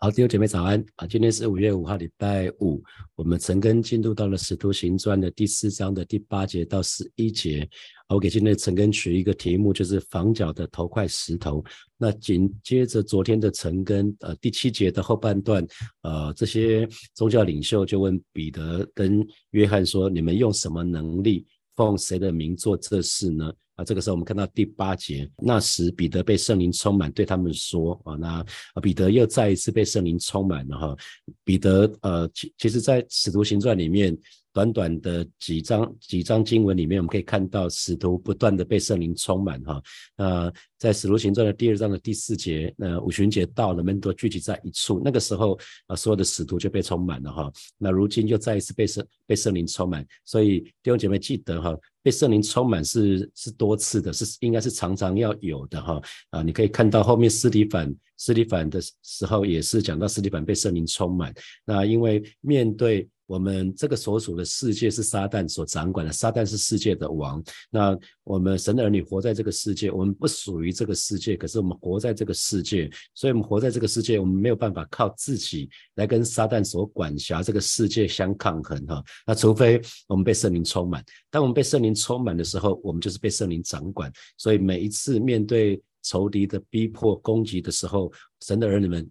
好，弟兄姐妹早安啊！今天是五月五号，礼拜五，我们陈根进入到了《使徒行传》的第四章的第八节到十一节。我给今天陈根取一个题目，就是房角的头块石头。那紧接着昨天的陈根，呃，第七节的后半段，呃，这些宗教领袖就问彼得跟约翰说：“你们用什么能力，奉谁的名做这事呢？”啊，这个时候我们看到第八节，那时彼得被圣灵充满，对他们说：啊，那彼得又再一次被圣灵充满了哈。彼得呃，其其实在使徒行传里面。短短的几章几章经文里面，我们可以看到使徒不断的被圣灵充满哈。那在使徒行传的第二章的第四节，那五旬节到了，门徒聚集在一处，那个时候啊，所有的使徒就被充满了哈。那如今又再一次被圣被圣灵充满，所以弟兄姐妹记得哈，被圣灵充满是是多次的，是应该是常常要有的哈。啊，你可以看到后面斯蒂凡斯蒂凡的时候，也是讲到斯蒂凡被圣灵充满。那因为面对我们这个所属的世界是撒旦所掌管的，撒旦是世界的王。那我们神的儿女活在这个世界，我们不属于这个世界，可是我们活在这个世界，所以我们活在这个世界，我们没有办法靠自己来跟撒旦所管辖这个世界相抗衡哈。那除非我们被圣灵充满，当我们被圣灵充满的时候，我们就是被圣灵掌管。所以每一次面对仇敌的逼迫攻击的时候，神的儿女们。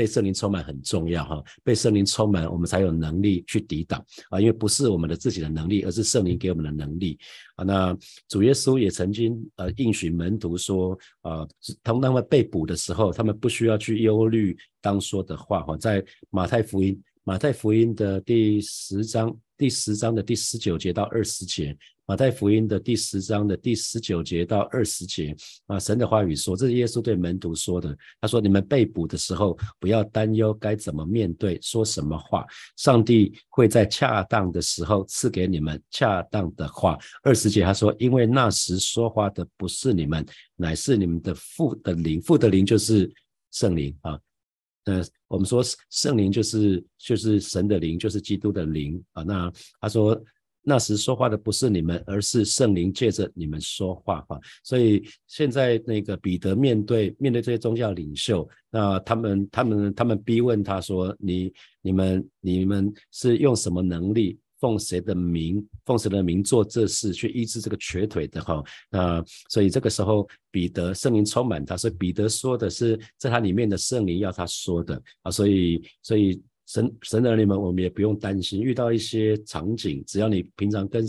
被圣灵充满很重要哈，被圣灵充满，我们才有能力去抵挡啊，因为不是我们的自己的能力，而是圣灵给我们的能力啊。那主耶稣也曾经呃应许门徒说啊，他们被捕的时候，他们不需要去忧虑当说的话哈，在马太福音马太福音的第十章第十章的第十九节到二十节。马太福音的第十章的第十九节到二十节啊，神的话语说，这是耶稣对门徒说的。他说：“你们被捕的时候，不要担忧该怎么面对，说什么话。上帝会在恰当的时候赐给你们恰当的话。”二十节他说：“因为那时说话的不是你们，乃是你们的父的灵。父的灵就是圣灵啊。呃，我们说圣灵就是就是神的灵，就是基督的灵啊。那他说。”那时说话的不是你们，而是圣灵借着你们说话哈。所以现在那个彼得面对面对这些宗教领袖，那他们他们他们逼问他说：“你你们你们是用什么能力，奉谁的名，奉谁的名做这事，去医治这个瘸腿的哈？”那所以这个时候彼得圣灵充满他，所以彼得说的是在他里面的圣灵要他说的啊。所以所以。神神的儿女们，我们也不用担心遇到一些场景，只要你平常跟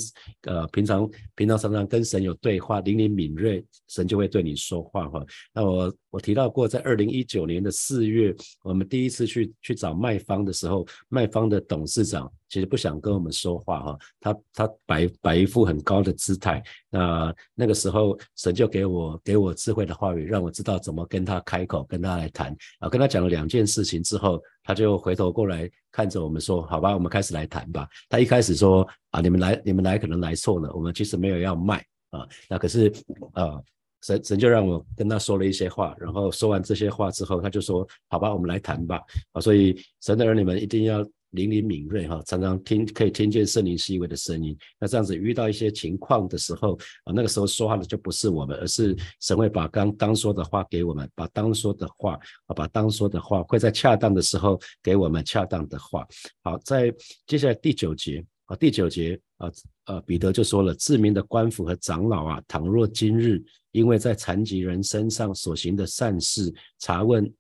呃平常平常常常跟神有对话，灵灵敏锐，神就会对你说话哈。那我我提到过，在二零一九年的四月，我们第一次去去找卖方的时候，卖方的董事长。其实不想跟我们说话哈，他他摆摆一副很高的姿态。那那个时候，神就给我给我智慧的话语，让我知道怎么跟他开口，跟他来谈。啊，跟他讲了两件事情之后，他就回头过来看着我们说：“好吧，我们开始来谈吧。”他一开始说：“啊，你们来你们来可能来错了，我们其实没有要卖啊。”那可是啊，神神就让我跟他说了一些话，然后说完这些话之后，他就说：“好吧，我们来谈吧。”啊，所以神的儿女们一定要。灵灵敏锐哈，常常听可以听见圣灵细微的声音。那这样子遇到一些情况的时候啊，那个时候说话的就不是我们，而是神会把刚当说的话给我们，把当说的话啊，把当说的话会在恰当的时候给我们恰当的话。好，在接下来第九节啊，第九节啊呃，彼得就说了：知名的官府和长老啊，倘若今日因为在残疾人身上所行的善事查问。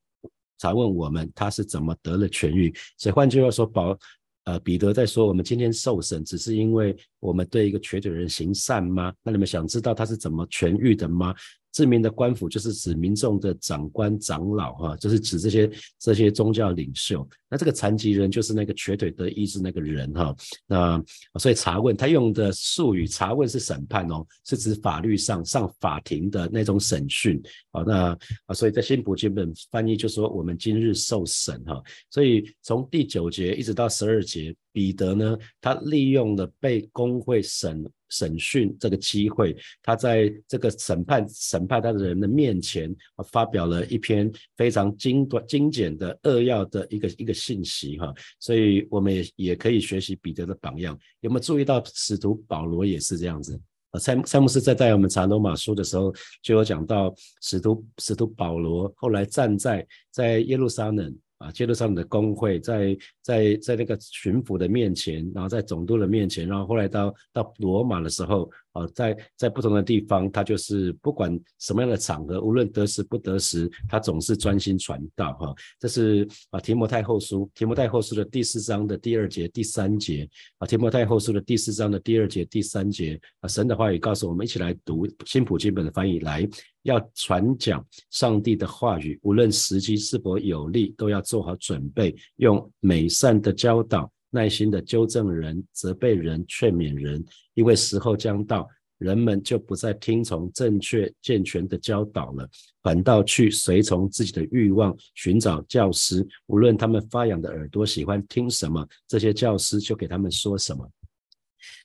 查问我们他是怎么得了痊愈，所以换句话说，保呃彼得在说，我们今天受审，只是因为我们对一个瘸腿人行善吗？那你们想知道他是怎么痊愈的吗？知名的官府就是指民众的长官、长老，哈，就是指这些这些宗教领袖。那这个残疾人就是那个瘸腿得医治那个人，哈。那所以查问他用的术语，查问是审判哦，是指法律上上法庭的那种审讯。好，那啊，所以在新普金本翻译就说我们今日受审，哈。所以从第九节一直到十二节，彼得呢，他利用了被工会审。审讯这个机会，他在这个审判审判他的人的面前，发表了一篇非常精短精简的扼要的一个一个信息哈，所以我们也也可以学习彼得的榜样。有没有注意到使徒保罗也是这样子？啊，塞塞姆斯在带我们查罗马书的时候，就有讲到使徒使徒保罗后来站在在耶路撒冷。啊，耶路撒冷的工会，在在在那个巡抚的面前，然后在总督的面前，然后后来到到罗马的时候，啊，在在不同的地方，他就是不管什么样的场合，无论得时不得时，他总是专心传道哈。这是啊提摩太后书提摩太后书的第四章的第二节第三节啊提摩太后书的第四章的第二节第三节啊神的话语告诉我们，一起来读新普金本的翻译来。要传讲上帝的话语，无论时机是否有利，都要做好准备，用美善的教导、耐心的纠正人、责备人、劝勉人。因为时候将到，人们就不再听从正确健全的教导了，反倒去随从自己的欲望，寻找教师。无论他们发痒的耳朵喜欢听什么，这些教师就给他们说什么。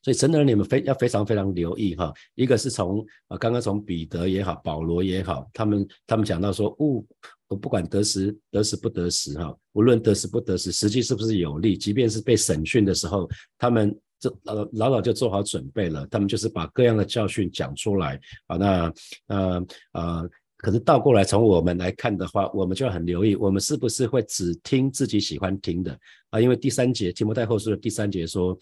所以，真的，你们非要非常非常留意哈。一个是从啊，刚刚从彼得也好，保罗也好，他们他们讲到说，物我不管得时得时不得时哈，无论得时不得时，实际是不是有利，即便是被审讯的时候，他们这老老早就做好准备了，他们就是把各样的教训讲出来啊。那呃呃，可是倒过来从我们来看的话，我们就很留意，我们是不是会只听自己喜欢听的啊？因为第三节提摩太后书的第三节说。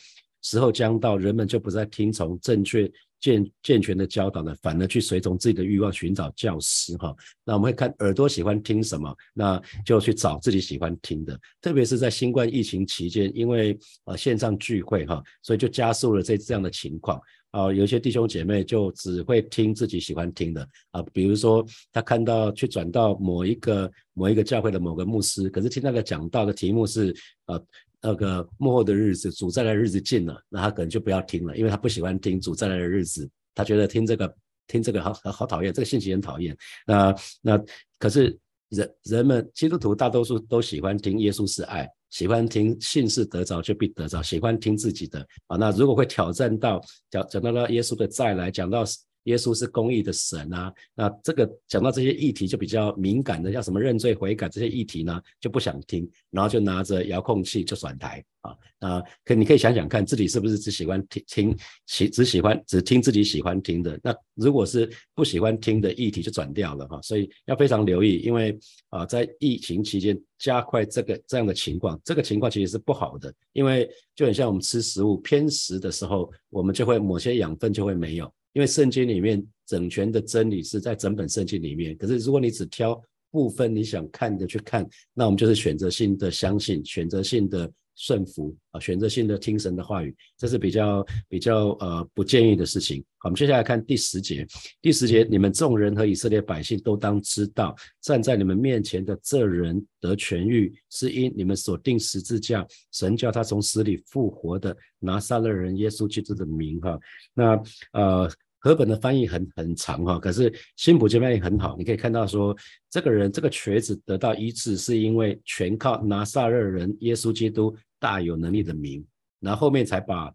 时候将到，人们就不再听从正确健健全的教导呢，反而去随从自己的欲望寻找教师哈。那我们会看耳朵喜欢听什么，那就去找自己喜欢听的。特别是在新冠疫情期间，因为呃线上聚会哈，所以就加速了这这样的情况啊。有些弟兄姐妹就只会听自己喜欢听的啊，比如说他看到去转到某一个某一个教会的某个牧师，可是听那个讲道的题目是呃。那个幕后的日子，主再来的日子近了，那他可能就不要听了，因为他不喜欢听主再来的日子，他觉得听这个听这个好好讨厌，这个信息很讨厌。那那可是人人们基督徒大多数都喜欢听耶稣是爱，喜欢听信是得着就必得着，喜欢听自己的啊。那如果会挑战到讲讲到了耶稣的再来，讲到。耶稣是公义的神啊，那这个讲到这些议题就比较敏感的，像什么认罪悔改这些议题呢，就不想听，然后就拿着遥控器就转台啊啊！可你可以想想看，自己是不是只喜欢听听喜只喜欢只听自己喜欢听的？那如果是不喜欢听的议题就转掉了哈，所以要非常留意，因为啊，在疫情期间加快这个这样的情况，这个情况其实是不好的，因为就很像我们吃食物偏食的时候，我们就会某些养分就会没有。因为圣经里面整全的真理是在整本圣经里面，可是如果你只挑部分你想看的去看，那我们就是选择性的相信，选择性的顺服啊，选择性的听神的话语，这是比较比较呃不建议的事情。好，我们接下来看第十节，第十节，你们众人和以色列百姓都当知道，站在你们面前的这人得痊愈，是因你们所定十字架，神叫他从死里复活的拿撒勒人耶稣基督的名哈。那呃。和本的翻译很很长哈，可是新普金翻译很好，你可以看到说，这个人这个瘸子得到医治，是因为全靠拿撒勒人耶稣基督大有能力的名，然后后面才把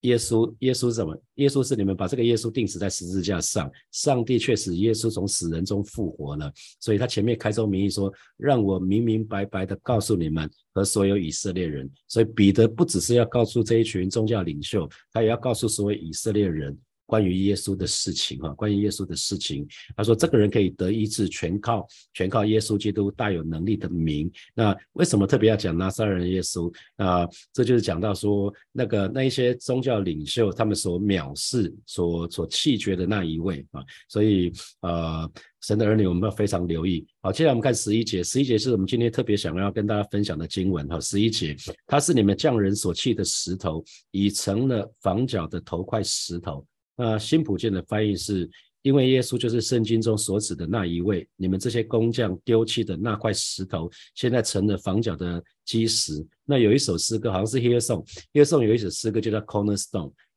耶稣耶稣什么？耶稣是你们把这个耶稣钉死在十字架上，上帝却使耶稣从死人中复活了，所以他前面开宗明义说，让我明明白白的告诉你们和所有以色列人，所以彼得不只是要告诉这一群宗教领袖，他也要告诉所有以色列人。关于耶稣的事情，哈，关于耶稣的事情，他说这个人可以得医治，全靠全靠耶稣基督大有能力的名。那为什么特别要讲拿撒勒人耶稣？啊，这就是讲到说那个那一些宗教领袖他们所藐视、所所弃绝的那一位啊。所以呃，神的儿女我们要非常留意。好，接下来我们看十一节，十一节是我们今天特别想要跟大家分享的经文哈。十一节，它是你们匠人所弃的石头，已成了房角的头块石头。那新普建的翻译是，因为耶稣就是圣经中所指的那一位，你们这些工匠丢弃的那块石头，现在成了房角的基石。那有一首诗歌，好像是 Here Song，Here Song 有一首诗歌就叫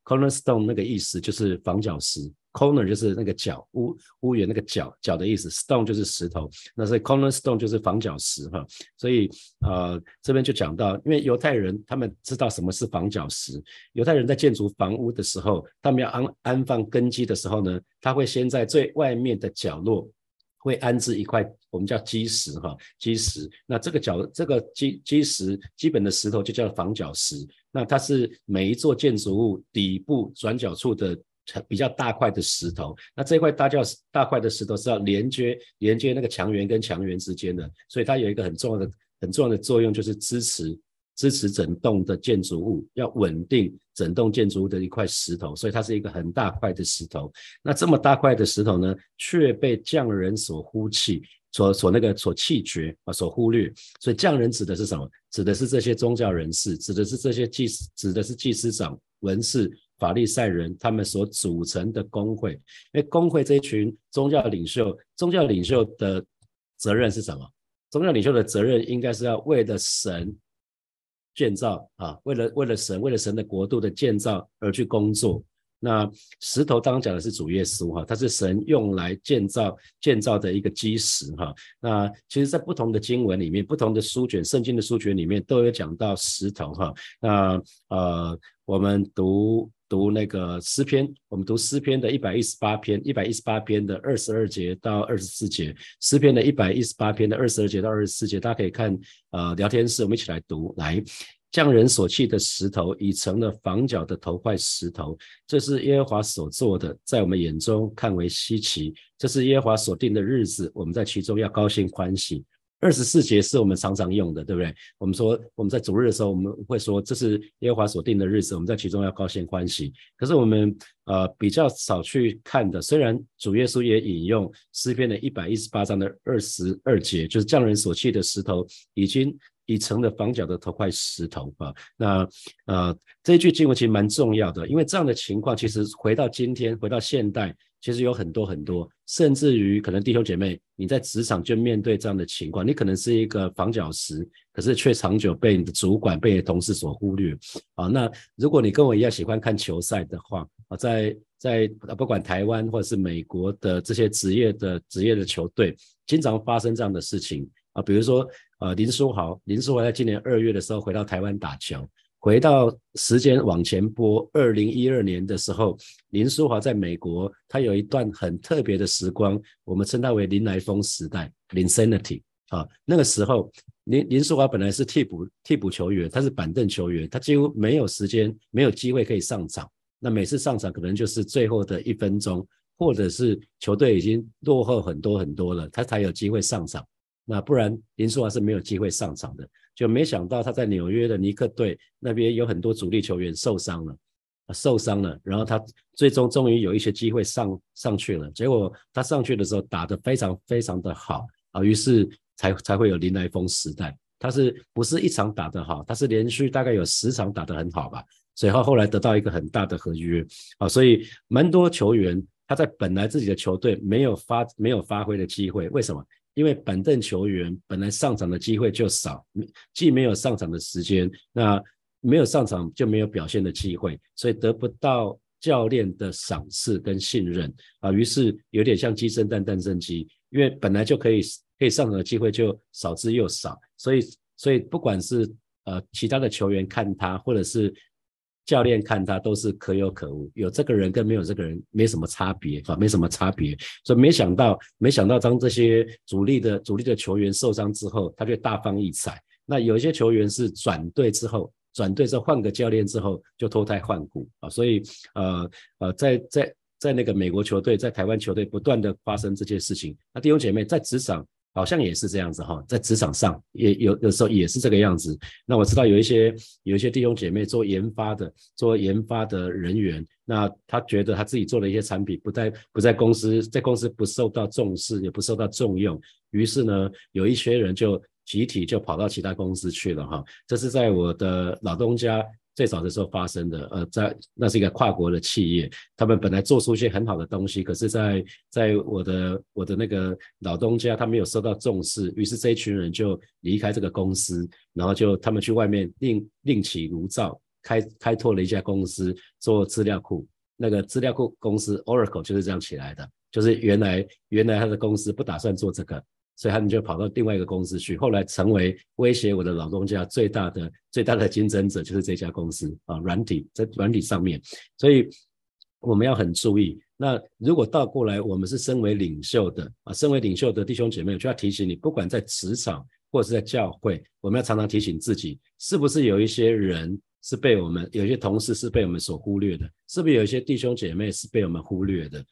Corner stone 那个意思就是房角石。Corner 就是那个角屋屋檐那个角角的意思，stone 就是石头，那所以 corner stone 就是房角石哈。所以呃这边就讲到，因为犹太人他们知道什么是房角石，犹太人在建筑房屋的时候，他们要安安放根基的时候呢，他会先在最外面的角落会安置一块我们叫基石哈，基石。那这个角这个基基石基本的石头就叫房角石，那它是每一座建筑物底部转角处的。比较大块的石头，那这块大叫大块的石头是要连接连接那个墙垣跟墙垣之间的，所以它有一个很重要的很重要的作用就是支持支持整栋的建筑物，要稳定整栋建筑物的一块石头，所以它是一个很大块的石头。那这么大块的石头呢，却被匠人所呼弃。所所那个所弃绝啊，所忽略，所以匠人指的是什么？指的是这些宗教人士，指的是这些祭司，指的是祭司长、文士、法利赛人他们所组成的工会。因为工会这一群宗教领袖，宗教领袖的责任是什么？宗教领袖的责任应该是要为了神建造啊，为了为了神，为了神的国度的建造而去工作。那石头刚刚讲的是主耶稣哈，它是神用来建造建造的一个基石哈。那其实，在不同的经文里面，不同的书卷，圣经的书卷里面都有讲到石头哈。那呃，我们读读那个诗篇，我们读诗篇的一百一十八篇，一百一十八篇的二十二节到二十四节，诗篇的一百一十八篇的二十二节到二十四节，大家可以看呃聊天室，我们一起来读来。匠人所弃的石头已成了房角的头块石头，这是耶和华所做的，在我们眼中看为稀奇。这是耶和华所定的日子，我们在其中要高兴欢喜。二十四节是我们常常用的，对不对？我们说我们在主日的时候，我们会说这是耶和华所定的日子，我们在其中要高兴欢喜。可是我们呃比较少去看的，虽然主耶稣也引用诗篇的一百一十八章的二十二节，就是匠人所弃的石头已经。已成了房角的头块石头啊，那呃这一句经文其实蛮重要的，因为这样的情况其实回到今天，回到现代，其实有很多很多，甚至于可能弟兄姐妹你在职场就面对这样的情况，你可能是一个房角石，可是却长久被你的主管、被同事所忽略啊。那如果你跟我一样喜欢看球赛的话啊，在在不管台湾或者是美国的这些职业的职业的球队，经常发生这样的事情比如说。呃，林书豪，林书豪在今年二月的时候回到台湾打球，回到时间往前拨，二零一二年的时候，林书豪在美国，他有一段很特别的时光，我们称它为林来疯时代 ”（Insanity） 啊。那个时候，林林书豪本来是替补替补球员，他是板凳球员，他几乎没有时间，没有机会可以上场。那每次上场可能就是最后的一分钟，或者是球队已经落后很多很多了，他才有机会上场。那不然林书豪是没有机会上场的，就没想到他在纽约的尼克队那边有很多主力球员受伤了，受伤了，然后他最终终于有一些机会上上去了，结果他上去的时候打得非常非常的好啊，于是才才会有林来峰时代，他是不是一场打得好，他是连续大概有十场打得很好吧，所以他后来得到一个很大的合约。啊，所以蛮多球员他在本来自己的球队没有发没有发挥的机会，为什么？因为板凳球员本来上场的机会就少，既没有上场的时间，那没有上场就没有表现的机会，所以得不到教练的赏识跟信任啊。于是有点像鸡生蛋，蛋生鸡，因为本来就可以可以上场的机会就少之又少，所以所以不管是呃其他的球员看他，或者是。教练看他都是可有可无，有这个人跟没有这个人没什么差别啊，没什么差别。所以没想到，没想到当这些主力的主力的球员受伤之后，他就大放异彩。那有一些球员是转队之后，转队之后换个教练之后就脱胎换骨啊。所以呃呃，在在在那个美国球队，在台湾球队不断的发生这些事情。那弟兄姐妹在职场。好像也是这样子哈，在职场上也有有时候也是这个样子。那我知道有一些有一些弟兄姐妹做研发的，做研发的人员，那他觉得他自己做的一些产品不在不在公司，在公司不受到重视，也不受到重用，于是呢，有一些人就集体就跑到其他公司去了哈。这是在我的老东家。最早的时候发生的，呃，在那是一个跨国的企业，他们本来做出一些很好的东西，可是，在在我的我的那个老东家，他没有受到重视，于是这一群人就离开这个公司，然后就他们去外面另另起炉灶，开开拓了一家公司做资料库，那个资料库公司 Oracle 就是这样起来的，就是原来原来他的公司不打算做这个。所以他们就跑到另外一个公司去，后来成为威胁我的老东家最大的最大的竞争者，就是这家公司啊，软体在软体上面。所以我们要很注意。那如果倒过来，我们是身为领袖的啊，身为领袖的弟兄姐妹，就要提醒你，不管在职场或是在教会，我们要常常提醒自己，是不是有一些人是被我们，有些同事是被我们所忽略的，是不是有一些弟兄姐妹是被我们忽略的？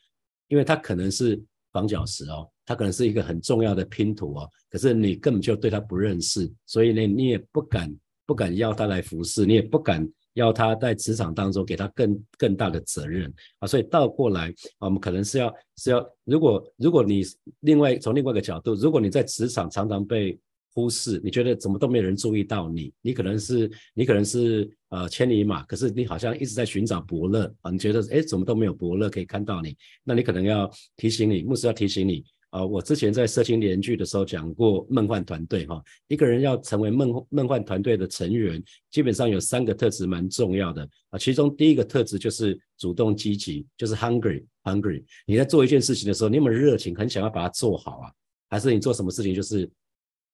因为他可能是。房角石哦，它可能是一个很重要的拼图哦，可是你根本就对它不认识，所以呢，你也不敢不敢要它来服侍，你也不敢要它在职场当中给他更更大的责任啊，所以倒过来，我们可能是要是要，如果如果你另外从另外一个角度，如果你在职场常常被忽视，你觉得怎么都没有人注意到你？你可能是你可能是呃千里马，可是你好像一直在寻找伯乐啊。你觉得哎，怎么都没有伯乐可以看到你？那你可能要提醒你，牧师要提醒你啊。我之前在社青连续的时候讲过梦幻团队哈，一个人要成为梦梦幻团队的成员，基本上有三个特质蛮重要的啊。其中第一个特质就是主动积极，就是 hungry hungry。你在做一件事情的时候，你有没有热情，很想要把它做好啊？还是你做什么事情就是？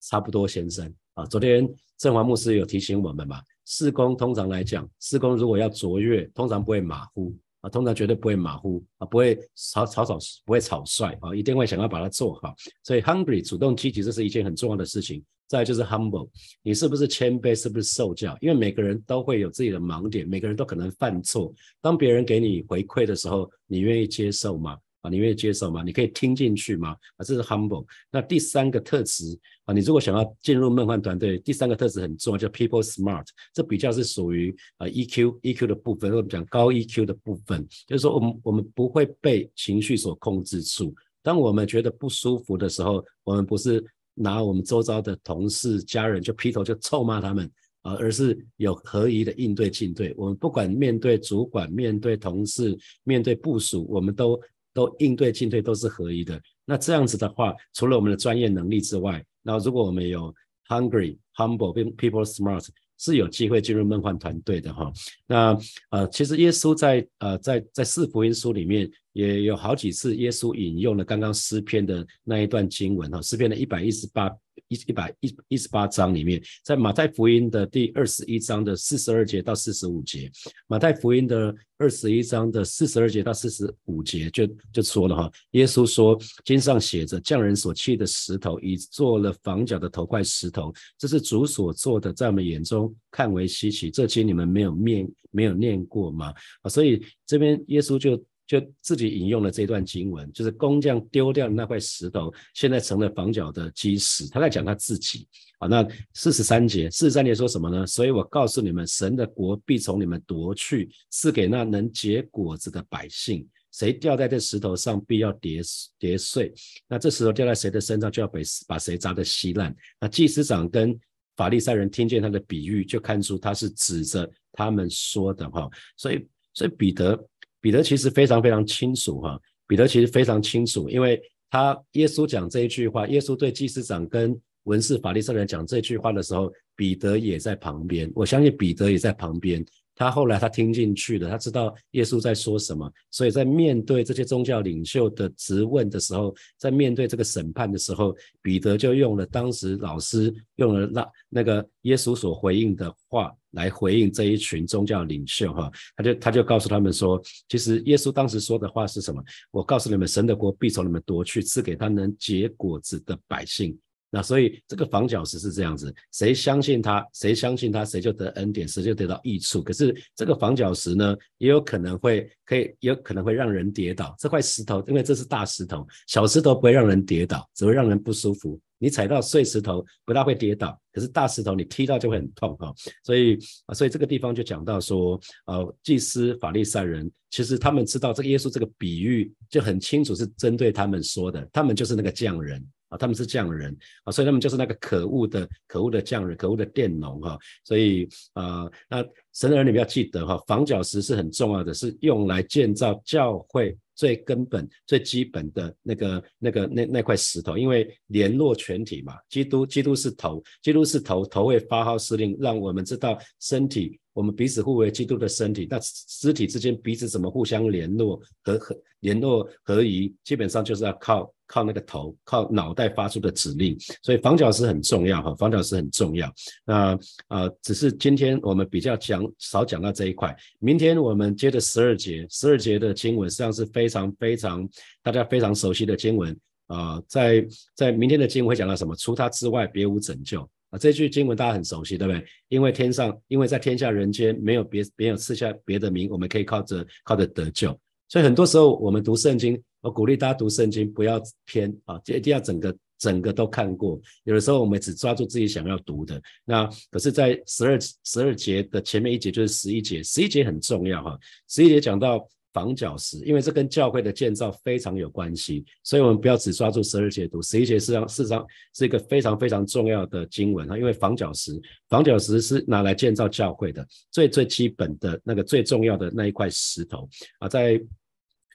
差不多，先生啊，昨天正华牧师有提醒我们嘛，施工通常来讲，施工如果要卓越，通常不会马虎啊，通常绝对不会马虎啊，不会草草草，不会草率啊，一定会想要把它做好。所以 hungry 主动积极，这是一件很重要的事情。再就是 humble，你是不是谦卑，是不是受教？因为每个人都会有自己的盲点，每个人都可能犯错。当别人给你回馈的时候，你愿意接受吗？啊，你愿意接受吗？你可以听进去吗？啊，这是 humble。那第三个特质啊，你如果想要进入梦幻团队，第三个特质很重要，叫 people smart。这比较是属于啊 EQ EQ 的部分，或者讲高 EQ 的部分，就是说我们我们不会被情绪所控制住。当我们觉得不舒服的时候，我们不是拿我们周遭的同事、家人就劈头就臭骂他们啊，而是有合宜的应对进对。我们不管面对主管、面对同事、面对部署，我们都。都应对进退都是合一的。那这样子的话，除了我们的专业能力之外，那如果我们有 hungry、humble、people smart，是有机会进入梦幻团队的哈。那呃，其实耶稣在呃在在四福音书里面也有好几次，耶稣引用了刚刚诗篇的那一段经文哈，诗篇的一百一十八。一一百一一十八章里面，在马太福音的第二十一章的四十二节到四十五节，马太福音的二十一章的四十二节到四十五节就就说了哈，耶稣说经上写着，匠人所砌的石头，已做了房角的头块石头，这是主所做的，在我们眼中看为稀奇，这经你们没有念没有念过吗？啊，所以这边耶稣就。就自己引用了这段经文，就是工匠丢掉的那块石头，现在成了房角的基石。他在讲他自己啊。那四十三节，四十三节说什么呢？所以我告诉你们，神的国必从你们夺去，赐给那能结果子的百姓。谁掉在这石头上，必要跌跌碎。那这石头掉在谁的身上，就要被把谁砸得稀烂。那祭司长跟法利赛人听见他的比喻，就看出他是指着他们说的哈。所以，所以彼得。彼得其实非常非常清楚哈，彼得其实非常清楚，因为他耶稣讲这一句话，耶稣对祭司长跟文士法利赛人讲这句话的时候，彼得也在旁边。我相信彼得也在旁边。他后来他听进去了，他知道耶稣在说什么，所以在面对这些宗教领袖的质问的时候，在面对这个审判的时候，彼得就用了当时老师用了那那个耶稣所回应的话来回应这一群宗教领袖哈，他就他就告诉他们说，其实耶稣当时说的话是什么？我告诉你们，神的国必从你们夺去，赐给他能结果子的百姓。那所以这个房角石是这样子，谁相信他，谁相信他，谁就得恩典，谁就得到益处。可是这个房角石呢，也有可能会可以，也有可能会让人跌倒。这块石头，因为这是大石头，小石头不会让人跌倒，只会让人不舒服。你踩到碎石头不大会跌倒，可是大石头你踢到就会很痛哈。所以啊，所以这个地方就讲到说，呃，祭司法利赛人其实他们知道这个耶稣这个比喻就很清楚是针对他们说的，他们就是那个匠人。啊，他们是匠人啊，所以他们就是那个可恶的、可恶的匠人、可恶的佃农哈。所以啊，那神的儿女要记得哈，房角石是很重要的，是用来建造教会最根本、最基本的那个、那个、那那块石头，因为联络全体嘛。基督，基督是头，基督是头，头会发号施令，让我们知道身体。我们彼此互为基督的身体，那肢体之间彼此怎么互相联络和和联络合一，基本上就是要靠靠那个头，靠脑袋发出的指令。所以房角石很重要哈，房角石很重要。那啊，只是今天我们比较讲少讲到这一块。明天我们接着十二节，十二节的经文实际上是非常非常大家非常熟悉的经文啊，在在明天的经文会讲到什么？除他之外，别无拯救。啊，这句经文大家很熟悉，对不对？因为天上，因为在天下人间没有别，没有赐下别的名，我们可以靠着靠着得救。所以很多时候我们读圣经，我鼓励大家读圣经不要偏啊，就一定要整个整个都看过。有的时候我们只抓住自己想要读的，那可是，在十二十二节的前面一节就是十一节，十一节很重要哈，十一节讲到。房角石，因为这跟教会的建造非常有关系，所以我们不要只抓住十二节读，十一节实际上事实上是一个非常非常重要的经文啊。因为房角石，房角石是拿来建造教会的最最基本的那个最重要的那一块石头啊，在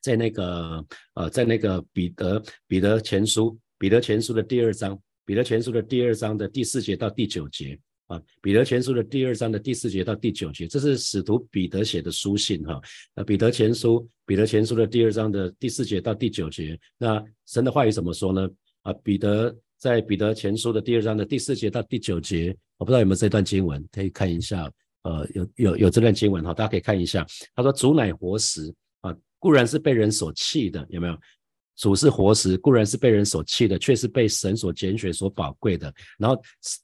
在那个呃，在那个彼得彼得前书彼得前书的第二章，彼得前书的第二章的第四节到第九节。啊，彼得前书的第二章的第四节到第九节，这是使徒彼得写的书信哈。那彼得前书，彼得前书的第二章的第四节到第九节，那神的话语怎么说呢？啊，彼得在彼得前书的第二章的第四节到第九节，我不知道有没有这段经文，可以看一下。呃，有有有这段经文哈，大家可以看一下。他说：“主乃活石，固然是被人所弃的，有没有？”主是活石，固然是被人所弃的，却是被神所拣选、所宝贵的。然后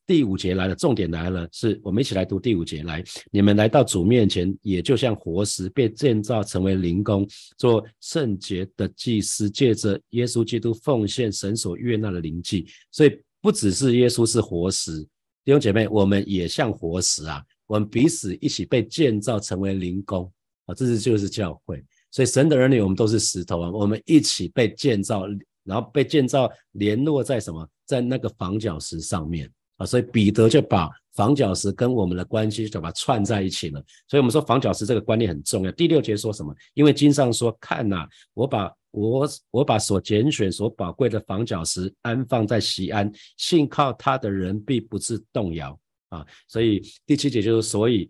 第五节来了，重点来了，是我们一起来读第五节。来，你们来到主面前，也就像活石被建造成为灵宫，做圣洁的祭司，借着耶稣基督奉献神所悦纳的灵祭。所以不只是耶稣是活石，弟兄姐妹，我们也像活石啊，我们彼此一起被建造成为灵宫啊，这是就是教会。所以神的儿女，我们都是石头啊，我们一起被建造，然后被建造联络在什么，在那个房角石上面啊。所以彼得就把房角石跟我们的关系就把它串在一起了。所以我们说房角石这个观念很重要。第六节说什么？因为经上说，看呐，我把我我把所拣选、所宝贵的房角石安放在西安，信靠他的人必不致动摇啊。所以第七节就是，所以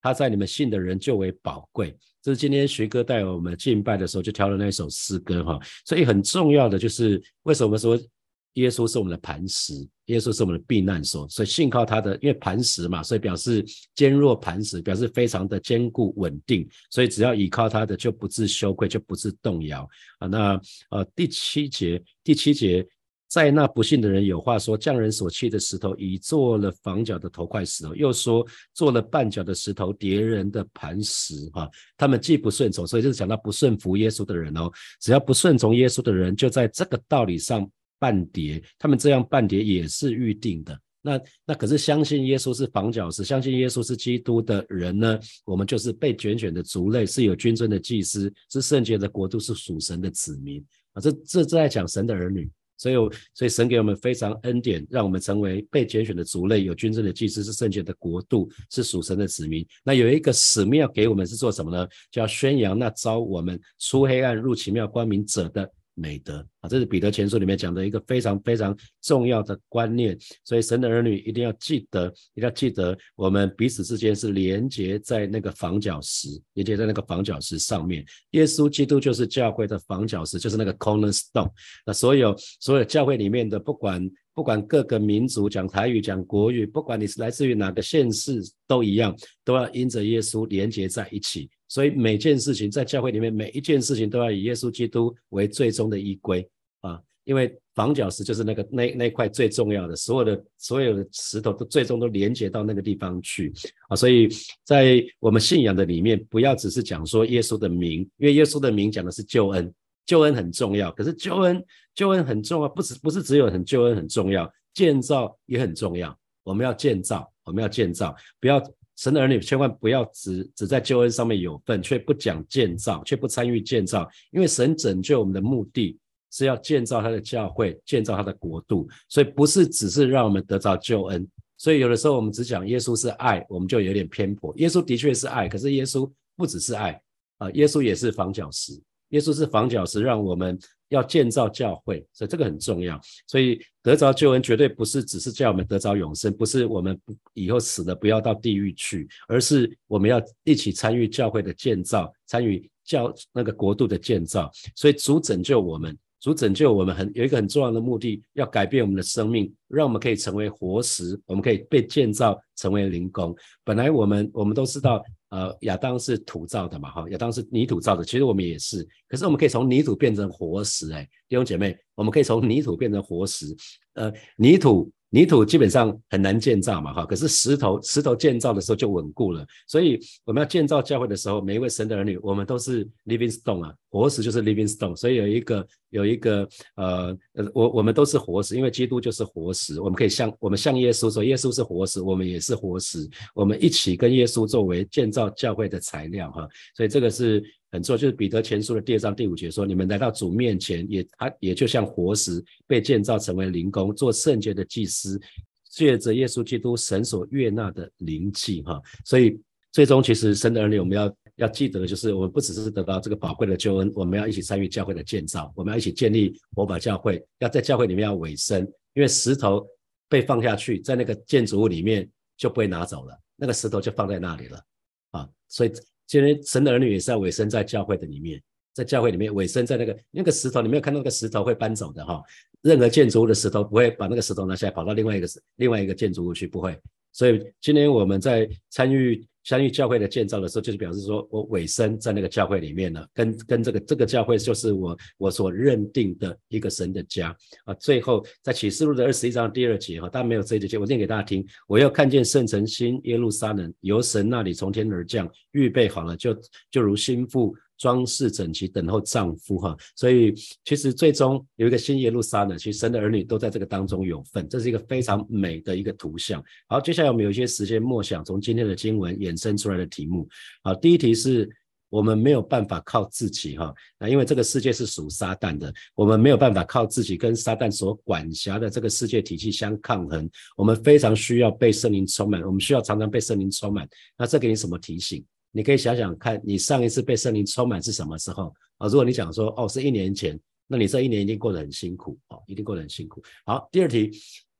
他在你们信的人就为宝贵。这是今天徐哥带我们敬拜的时候就挑了那一首诗歌哈，所以很重要的就是为什么说耶稣是我们的磐石，耶稣是我们的避难所，所以信靠他的，因为磐石嘛，所以表示坚若磐石，表示非常的坚固稳定，所以只要依靠他的就不致羞愧，就不致动摇啊。那呃第七节，第七节。在那不幸的人有话说：匠人所砌的石头已做了房角的头块石头，又说做了绊脚的石头叠人的磐石。哈，他们既不顺从，所以就是讲到不顺服耶稣的人哦。只要不顺从耶稣的人，就在这个道理上半叠。他们这样半叠也是预定的。那那可是相信耶稣是房角石，相信耶稣是基督的人呢？我们就是被拣选的族类，是有君尊的祭司，是圣洁的国度，是属神的子民啊。这这在讲神的儿女。所以，所以神给我们非常恩典，让我们成为被拣选的族类，有军政的祭司，是圣洁的国度，是属神的子民。那有一个使命要给我们，是做什么呢？叫宣扬那招我们出黑暗入奇妙光明者的。美德啊，这是彼得前书里面讲的一个非常非常重要的观念，所以神的儿女一定要记得，一定要记得，我们彼此之间是连接在那个房角石，连接在那个房角石上面。耶稣基督就是教会的房角石，就是那个 cornerstone。那所有所有教会里面的，不管不管各个民族讲台语讲国语，不管你是来自于哪个县市，都一样，都要因着耶稣连接在一起。所以每件事情在教会里面，每一件事情都要以耶稣基督为最终的依归啊，因为房角石就是那个那那块最重要的，所有的所有的石头都最终都连接到那个地方去啊。所以在我们信仰的里面，不要只是讲说耶稣的名，因为耶稣的名讲的是救恩，救恩很重要。可是救恩救恩很重要，不是不是只有很救恩很重要，建造也很重要。我们要建造，我们要建造，不要。神的儿女千万不要只只在救恩上面有份，却不讲建造，却不参与建造。因为神拯救我们的目的是要建造他的教会，建造他的国度，所以不是只是让我们得到救恩。所以有的时候我们只讲耶稣是爱，我们就有点偏颇。耶稣的确是爱，可是耶稣不只是爱啊，耶稣也是房角石。耶稣是房角石，让我们。要建造教会，所以这个很重要。所以得着救恩绝对不是只是叫我们得着永生，不是我们以后死了不要到地狱去，而是我们要一起参与教会的建造，参与教那个国度的建造。所以主拯救我们，主拯救我们很有一个很重要的目的，要改变我们的生命，让我们可以成为活石，我们可以被建造成为灵工。本来我们我们都知道。呃，亚当是土造的嘛，哈，亚当是泥土造的，其实我们也是，可是我们可以从泥土变成活石，哎，弟兄姐妹，我们可以从泥土变成活石，呃，泥土泥土基本上很难建造嘛，哈，可是石头石头建造的时候就稳固了。所以我们要建造教会的时候，每一位神的儿女，我们都是 living stone 啊，活石就是 living stone。所以有一个有一个呃呃，我我们都是活石，因为基督就是活石，我们可以像我们像耶稣说，耶稣是活石，我们也是活石，我们一起跟耶稣作为建造教会的材料，哈。所以这个是。很错，就是彼得前书的第二章第五节说：“你们来到主面前，也他也就像活石被建造成为灵宫，做圣洁的祭司，借着耶稣基督神所悦纳的灵气。”哈，所以最终其实神的儿女，我们要要记得的就是，我们不只是得到这个宝贵的救恩，我们要一起参与教会的建造，我们要一起建立火把教会，要在教会里面要委身，因为石头被放下去，在那个建筑物里面就不会拿走了，那个石头就放在那里了啊，所以。今天神的儿女也是要委身在教会的里面，在教会里面委身在那个那个石头，你没有看到那个石头会搬走的哈。任何建筑物的石头不会把那个石头拿下来跑到另外一个另外一个建筑物去，不会。所以今天我们在参与。相遇教会的建造的时候，就是表示说我尾生在那个教会里面了，跟跟这个这个教会就是我我所认定的一个神的家啊。最后在启示录的二十一章第二节哈，但没有这一节，我念给大家听。我要看见圣城新耶路撒冷由神那里从天而降，预备好了，就就如心腹。装饰整齐，等候丈夫哈，所以其实最终有一个新耶路撒冷，其实神的儿女都在这个当中有份，这是一个非常美的一个图像。好，接下来我们有一些时间默想，从今天的经文衍生出来的题目。好，第一题是我们没有办法靠自己哈，那因为这个世界是属撒旦的，我们没有办法靠自己跟撒旦所管辖的这个世界体系相抗衡，我们非常需要被圣灵充满，我们需要常常被圣灵充满。那这给你什么提醒？你可以想想看，你上一次被圣灵充满是什么时候啊？如果你讲说哦是一年前，那你这一年一定过得很辛苦哦，一定过得很辛苦。好，第二题，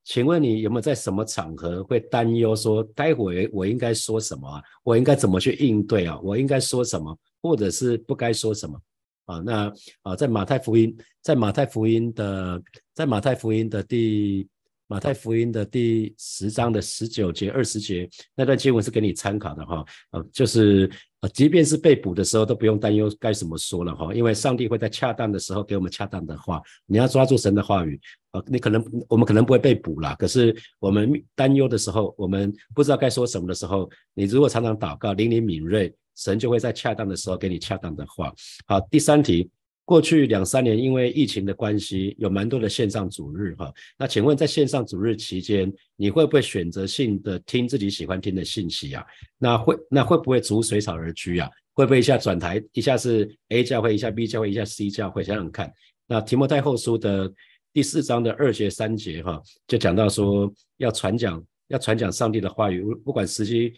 请问你有没有在什么场合会担忧说，待会我应该说什么啊？我应该怎么去应对啊？我应该说什么，或者是不该说什么啊？那啊，在马太福音，在马太福音的，在马太福音的第。马太福音的第十章的十九节、二十节那段经文是给你参考的哈，呃，就是呃，即便是被捕的时候都不用担忧该怎么说了哈，因为上帝会在恰当的时候给我们恰当的话。你要抓住神的话语，呃，你可能我们可能不会被捕了，可是我们担忧的时候，我们不知道该说什么的时候，你如果常常祷告，灵灵敏锐，神就会在恰当的时候给你恰当的话。好，第三题。过去两三年，因为疫情的关系，有蛮多的线上主日哈。那请问，在线上主日期间，你会不会选择性的听自己喜欢听的信息啊？那会那会不会逐水草而居啊？会不会一下转台，一下是 A 教会，一下 B 教会，一下 C 教会？想想看。那提摩太后书的第四章的二节三节哈，就讲到说要传讲，要传讲上帝的话语，不管时机。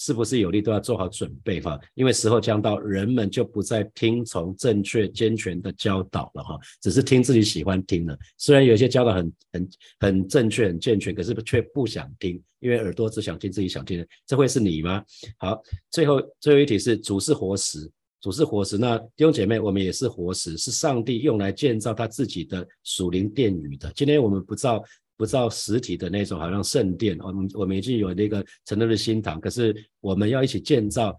是不是有利都要做好准备哈，因为时候将到，人们就不再听从正确健全的教导了哈，只是听自己喜欢听的。虽然有些教导很很很正确很健全，可是却不想听，因为耳朵只想听自己想听的。这会是你吗？好，最后最后一题是主是活石，主是活石。那弟兄姐妹，我们也是活石，是上帝用来建造他自己的属灵殿宇的。今天我们不造。不造实体的那种，好像圣殿，我们我们已经有那个承诺的新堂，可是我们要一起建造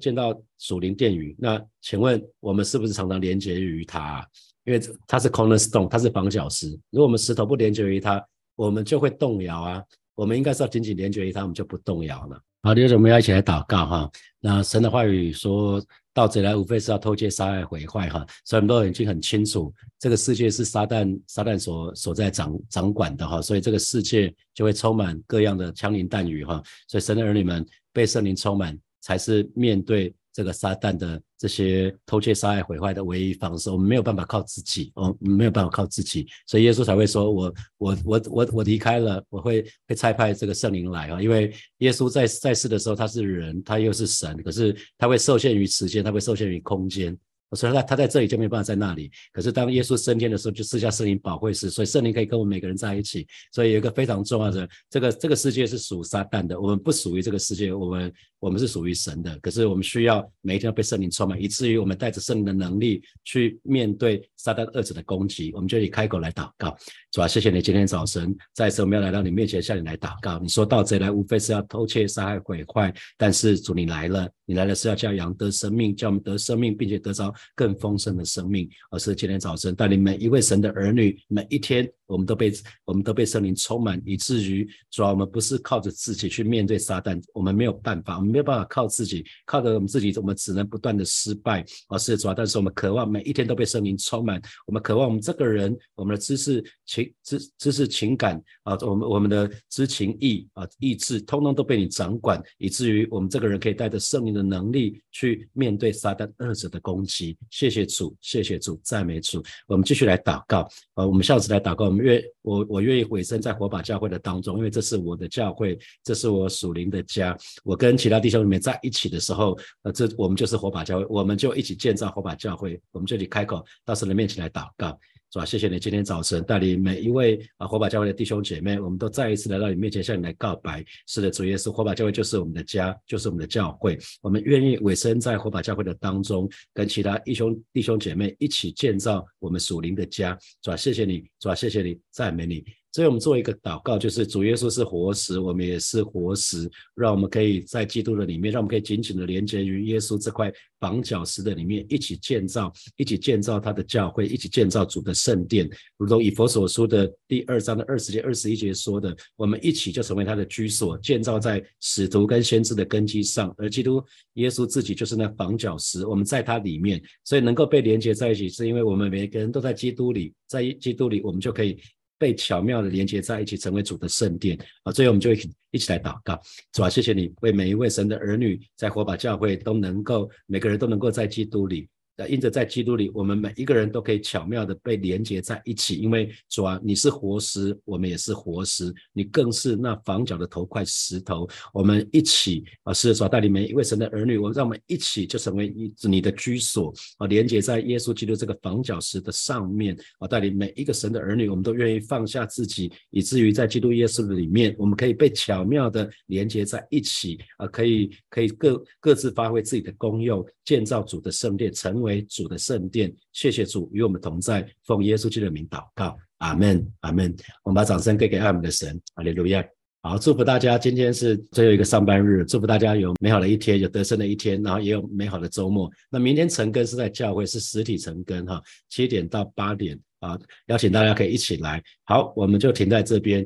建造属灵殿宇。那请问我们是不是常常连接于它？因为它是 cornerstone，它是绑脚石。如果我们石头不连接于它，我们就会动摇啊。我们应该是要紧紧连接于它，我们就不动摇了。好，弟兄姊妹要一起来祷告哈。那神的话语说。盗贼来无非是要偷窃、杀害、毁坏，哈，所以很多人已经很清楚，这个世界是撒旦、撒旦所所在掌掌管的，哈，所以这个世界就会充满各样的枪林弹雨，哈，所以神的儿女们被圣灵充满，才是面对。这个撒旦的这些偷窃、杀害、毁坏的唯一方式，我们没有办法靠自己，哦，没有办法靠自己，所以耶稣才会说：“我、我、我、我、我离开了，我会会差派这个圣灵来啊！”因为耶稣在在世的时候他是人，他又是神，可是他会受限于时间，他会受限于空间。所以他他在这里就没办法在那里。可是当耶稣升天的时候，就赐下圣灵保惠师，所以圣灵可以跟我们每个人在一起。所以有一个非常重要的，这个这个世界是属撒旦的，我们不属于这个世界，我们我们是属于神的。可是我们需要每一天要被圣灵充满，以至于我们带着圣灵的能力去面对撒旦恶者的攻击。我们就以开口来祷告，主啊，谢谢你今天早晨再次我们要来到你面前向你来祷告。你说盗贼来无非是要偷窃、杀害、毁坏，但是主你来了，你来了是要叫羊得生命，叫我们得生命，并且得着。更丰盛的生命，而是今天早晨带领每一位神的儿女，每一天我们都被我们都被圣灵充满，以至于主要我们不是靠着自己去面对撒旦，我们没有办法，我们没有办法靠自己，靠着我们自己，我们只能不断的失败。而是主要，但是我们渴望每一天都被圣灵充满，我们渴望我们这个人，我们的知识情知知识情感啊，我们我们的知情意啊意志，通通都被你掌管，以至于我们这个人可以带着圣灵的能力去面对撒旦二者的攻击。谢谢主，谢谢主，赞美主。我们继续来祷告，呃，我们下次来祷告。我们愿我我愿意委身在火把教会的当中，因为这是我的教会，这是我属灵的家。我跟其他弟兄姊妹在一起的时候，呃，这我们就是火把教会，我们就一起建造火把教会。我们这里开口到神的面前来祷告。是吧？谢谢你今天早晨带领每一位啊火把教会的弟兄姐妹，我们都再一次来到你面前向你来告白。是的，主耶稣，火把教会就是我们的家，就是我们的教会。我们愿意委身在火把教会的当中，跟其他弟兄弟兄姐妹一起建造我们属灵的家。是吧？谢谢你，是吧？谢谢你，赞美你。所以我们做一个祷告，就是主耶稣是活石，我们也是活石，让我们可以在基督的里面，让我们可以紧紧的连接于耶稣这块绑脚石的里面，一起建造，一起建造他的教会，一起建造主的圣殿。如同以佛所说的第二章的二十节、二十一节说的，我们一起就成为他的居所，建造在使徒跟先知的根基上，而基督耶稣自己就是那绑脚石，我们在他里面，所以能够被连接在一起，是因为我们每个人都在基督里，在基督里，我们就可以。被巧妙的连接在一起，成为主的圣殿啊！最后我们就一起一起来祷告，主啊，谢谢你为每一位神的儿女在火把教会都能够，每个人都能够在基督里。那因着在基督里，我们每一个人都可以巧妙的被连接在一起。因为主啊，你是活石，我们也是活石，你更是那房角的头块石头。我们一起啊，是主带领每一位神的儿女，我们让我们一起就成为一你的居所啊，连接在耶稣基督这个房角石的上面啊，带领每一个神的儿女，我们都愿意放下自己，以至于在基督耶稣的里面，我们可以被巧妙的连接在一起啊，可以可以各各自发挥自己的功用，建造主的圣殿，成为。为主的圣殿，谢谢主与我们同在，奉耶稣基督的名祷告，阿门，阿门。我们把掌声给给爱我们的神，阿利路亚。好，祝福大家，今天是最后一个上班日，祝福大家有美好的一天，有得胜的一天，然后也有美好的周末。那明天晨更是在教会，是实体晨更哈，七点到八点啊，邀请大家可以一起来。好，我们就停在这边。